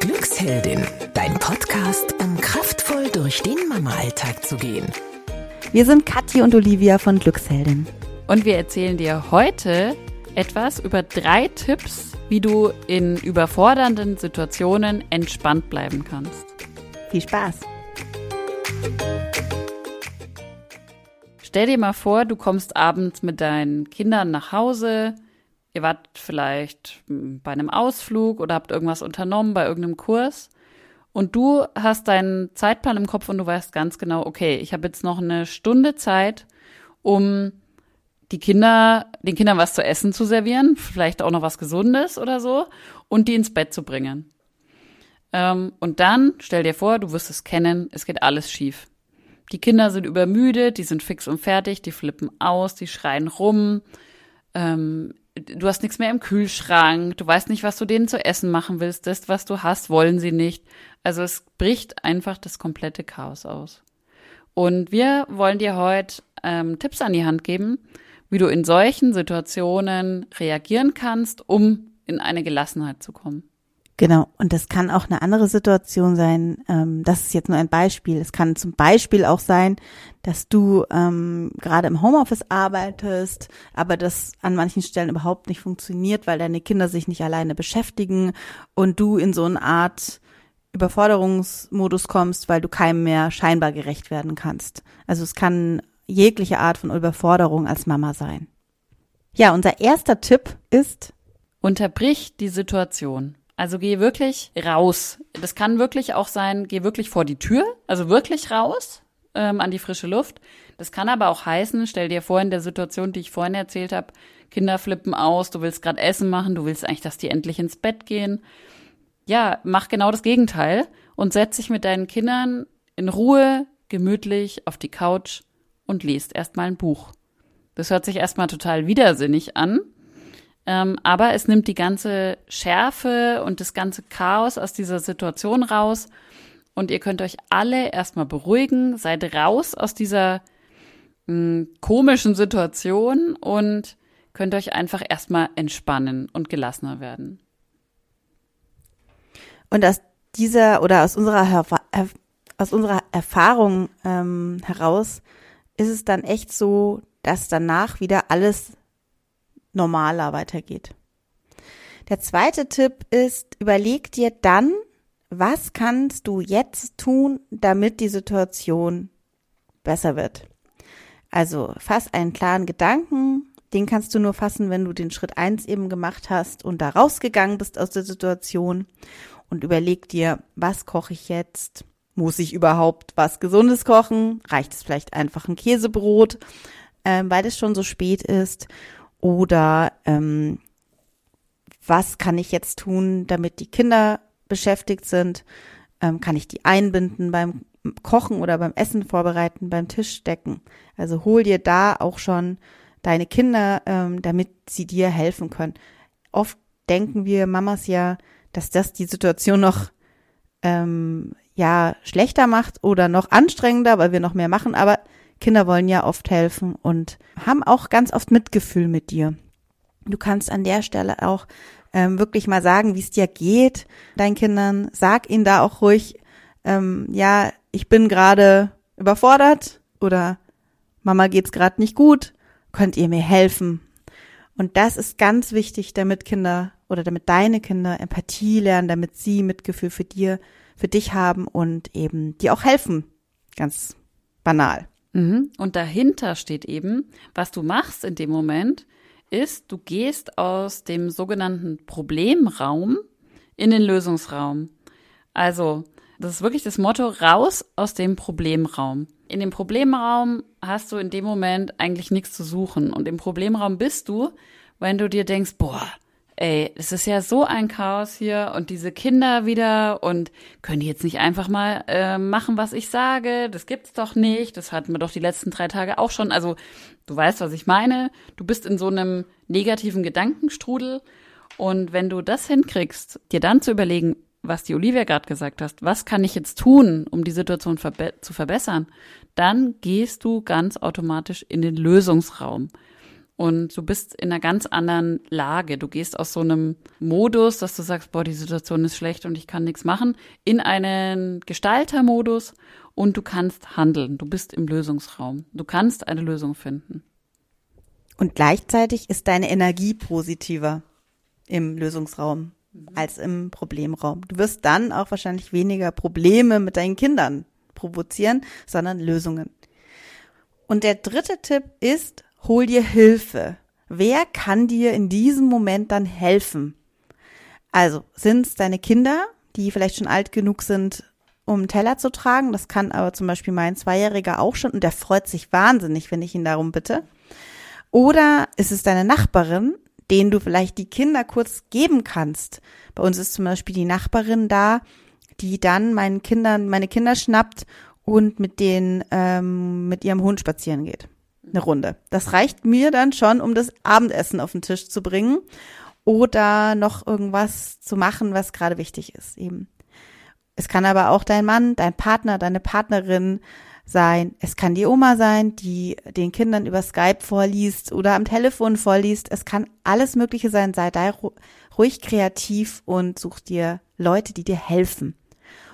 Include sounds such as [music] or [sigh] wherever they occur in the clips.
Glücksheldin, dein Podcast, um kraftvoll durch den Mama-Alltag zu gehen. Wir sind Kathi und Olivia von Glücksheldin. Und wir erzählen dir heute etwas über drei Tipps, wie du in überfordernden Situationen entspannt bleiben kannst. Viel Spaß! Stell dir mal vor, du kommst abends mit deinen Kindern nach Hause. Ihr wart vielleicht bei einem Ausflug oder habt irgendwas unternommen bei irgendeinem Kurs. Und du hast deinen Zeitplan im Kopf und du weißt ganz genau, okay, ich habe jetzt noch eine Stunde Zeit, um die Kinder, den Kindern was zu essen zu servieren, vielleicht auch noch was Gesundes oder so, und die ins Bett zu bringen. Ähm, und dann stell dir vor, du wirst es kennen, es geht alles schief. Die Kinder sind übermüdet, die sind fix und fertig, die flippen aus, die schreien rum. Ähm, du hast nichts mehr im Kühlschrank, du weißt nicht, was du denen zu essen machen willst, das, was du hast, wollen sie nicht. Also es bricht einfach das komplette Chaos aus. Und wir wollen dir heute ähm, Tipps an die Hand geben, wie du in solchen Situationen reagieren kannst, um in eine Gelassenheit zu kommen. Genau, und das kann auch eine andere Situation sein. Ähm, das ist jetzt nur ein Beispiel. Es kann zum Beispiel auch sein, dass du ähm, gerade im Homeoffice arbeitest, aber das an manchen Stellen überhaupt nicht funktioniert, weil deine Kinder sich nicht alleine beschäftigen und du in so eine Art Überforderungsmodus kommst, weil du keinem mehr scheinbar gerecht werden kannst. Also es kann jegliche Art von Überforderung als Mama sein. Ja, unser erster Tipp ist, unterbrich die Situation. Also geh wirklich raus. Das kann wirklich auch sein, geh wirklich vor die Tür, also wirklich raus ähm, an die frische Luft. Das kann aber auch heißen, stell dir vor, in der Situation, die ich vorhin erzählt habe, Kinder flippen aus, du willst gerade Essen machen, du willst eigentlich, dass die endlich ins Bett gehen. Ja, mach genau das Gegenteil und setz dich mit deinen Kindern in Ruhe, gemütlich auf die Couch und liest erstmal ein Buch. Das hört sich erstmal total widersinnig an, ähm, aber es nimmt die ganze Schärfe und das ganze Chaos aus dieser Situation raus. Und ihr könnt euch alle erstmal beruhigen, seid raus aus dieser mh, hm, komischen Situation und könnt euch einfach erstmal entspannen und gelassener werden. Und aus dieser oder aus unserer, aus unserer Erfahrung ähm, heraus ist es dann echt so, dass danach wieder alles normaler weitergeht. Der zweite Tipp ist, überleg dir dann, was kannst du jetzt tun, damit die Situation besser wird. Also fass einen klaren Gedanken, den kannst du nur fassen, wenn du den Schritt eins eben gemacht hast und da rausgegangen bist aus der Situation und überleg dir, was koche ich jetzt? Muss ich überhaupt was Gesundes kochen? Reicht es vielleicht einfach ein Käsebrot, äh, weil es schon so spät ist? Oder ähm, was kann ich jetzt tun, damit die Kinder beschäftigt sind? Ähm, kann ich die einbinden beim Kochen oder beim Essen vorbereiten, beim Tisch decken? Also hol dir da auch schon deine Kinder, ähm, damit sie dir helfen können. Oft denken wir Mamas ja, dass das die Situation noch ähm, ja schlechter macht oder noch anstrengender, weil wir noch mehr machen. Aber Kinder wollen ja oft helfen und haben auch ganz oft Mitgefühl mit dir. Du kannst an der Stelle auch ähm, wirklich mal sagen, wie es dir geht, deinen Kindern. Sag ihnen da auch ruhig, ähm, ja, ich bin gerade überfordert oder Mama geht's gerade nicht gut, könnt ihr mir helfen? Und das ist ganz wichtig, damit Kinder oder damit deine Kinder Empathie lernen, damit sie Mitgefühl für dir, für dich haben und eben dir auch helfen. Ganz banal. Mhm. Und dahinter steht eben, was du machst in dem Moment, ist, du gehst aus dem sogenannten Problemraum in den Lösungsraum. Also, das ist wirklich das Motto, raus aus dem Problemraum. In dem Problemraum hast du in dem Moment eigentlich nichts zu suchen. Und im Problemraum bist du, wenn du dir denkst, boah, ey, es ist ja so ein Chaos hier und diese Kinder wieder und können die jetzt nicht einfach mal äh, machen, was ich sage? Das gibt's doch nicht. Das hatten wir doch die letzten drei Tage auch schon. Also du weißt, was ich meine. Du bist in so einem negativen Gedankenstrudel und wenn du das hinkriegst, dir dann zu überlegen, was die Olivia gerade gesagt hast, was kann ich jetzt tun, um die Situation verbe zu verbessern, dann gehst du ganz automatisch in den Lösungsraum. Und du bist in einer ganz anderen Lage. Du gehst aus so einem Modus, dass du sagst, boah, die Situation ist schlecht und ich kann nichts machen, in einen Gestaltermodus und du kannst handeln. Du bist im Lösungsraum. Du kannst eine Lösung finden. Und gleichzeitig ist deine Energie positiver im Lösungsraum als im Problemraum. Du wirst dann auch wahrscheinlich weniger Probleme mit deinen Kindern provozieren, sondern Lösungen. Und der dritte Tipp ist, hol dir Hilfe. Wer kann dir in diesem Moment dann helfen? Also sind es deine Kinder, die vielleicht schon alt genug sind, um einen Teller zu tragen. Das kann aber zum Beispiel mein Zweijähriger auch schon und der freut sich wahnsinnig, wenn ich ihn darum bitte. Oder ist es deine Nachbarin, denen du vielleicht die Kinder kurz geben kannst. Bei uns ist zum Beispiel die Nachbarin da, die dann meinen Kindern, meine Kinder schnappt und mit denen, ähm, mit ihrem Hund spazieren geht. Eine Runde. Das reicht mir dann schon, um das Abendessen auf den Tisch zu bringen oder noch irgendwas zu machen, was gerade wichtig ist eben. Es kann aber auch dein Mann, dein Partner, deine Partnerin sein. Es kann die Oma sein, die den Kindern über Skype vorliest oder am Telefon vorliest. Es kann alles Mögliche sein. Sei da ruhig kreativ und such dir Leute, die dir helfen.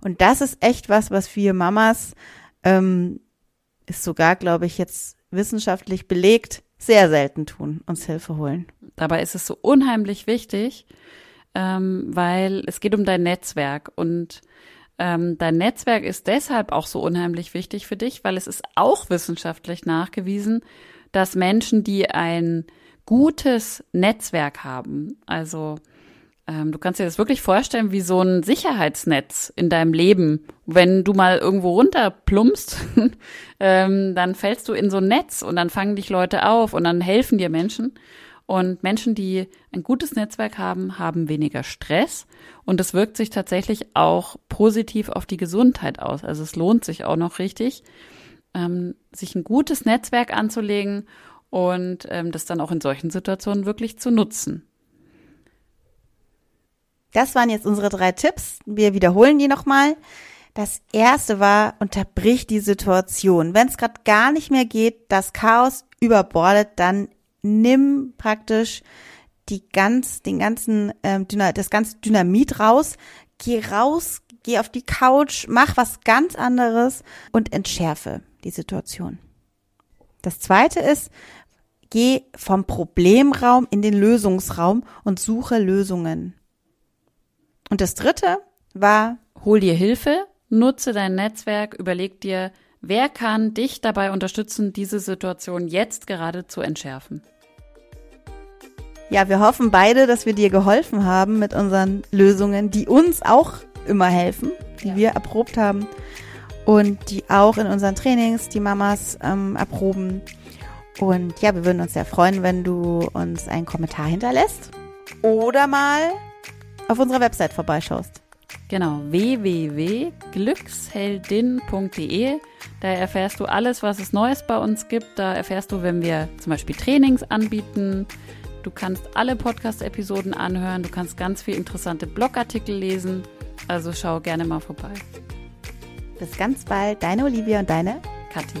Und das ist echt was, was wir Mamas, ähm, ist sogar, glaube ich, jetzt wissenschaftlich belegt, sehr selten tun, uns Hilfe holen. Dabei ist es so unheimlich wichtig, ähm, weil es geht um dein Netzwerk und ähm, dein Netzwerk ist deshalb auch so unheimlich wichtig für dich, weil es ist auch wissenschaftlich nachgewiesen, dass Menschen, die ein gutes Netzwerk haben, also du kannst dir das wirklich vorstellen wie so ein Sicherheitsnetz in deinem Leben. Wenn du mal irgendwo runterplumpst, [laughs] ähm, dann fällst du in so ein Netz und dann fangen dich Leute auf und dann helfen dir Menschen. Und Menschen, die ein gutes Netzwerk haben, haben weniger Stress. Und es wirkt sich tatsächlich auch positiv auf die Gesundheit aus. Also es lohnt sich auch noch richtig, ähm, sich ein gutes Netzwerk anzulegen und ähm, das dann auch in solchen Situationen wirklich zu nutzen. Das waren jetzt unsere drei Tipps. Wir wiederholen die nochmal. Das erste war, unterbrich die Situation. Wenn es gerade gar nicht mehr geht, das Chaos überbordet, dann nimm praktisch die ganz, den ganzen, ähm, das ganze Dynamit raus, geh raus, geh auf die Couch, mach was ganz anderes und entschärfe die Situation. Das zweite ist, geh vom Problemraum in den Lösungsraum und suche Lösungen. Und das dritte war, hol dir Hilfe, nutze dein Netzwerk, überleg dir, wer kann dich dabei unterstützen, diese Situation jetzt gerade zu entschärfen. Ja, wir hoffen beide, dass wir dir geholfen haben mit unseren Lösungen, die uns auch immer helfen, die ja. wir erprobt haben und die auch in unseren Trainings die Mamas ähm, erproben. Und ja, wir würden uns sehr freuen, wenn du uns einen Kommentar hinterlässt oder mal auf unserer Website vorbeischaust. Genau, www.glücksheldin.de. Da erfährst du alles, was es Neues bei uns gibt. Da erfährst du, wenn wir zum Beispiel Trainings anbieten. Du kannst alle Podcast-Episoden anhören. Du kannst ganz viel interessante Blogartikel lesen. Also schau gerne mal vorbei. Bis ganz bald. Deine Olivia und deine Kathi.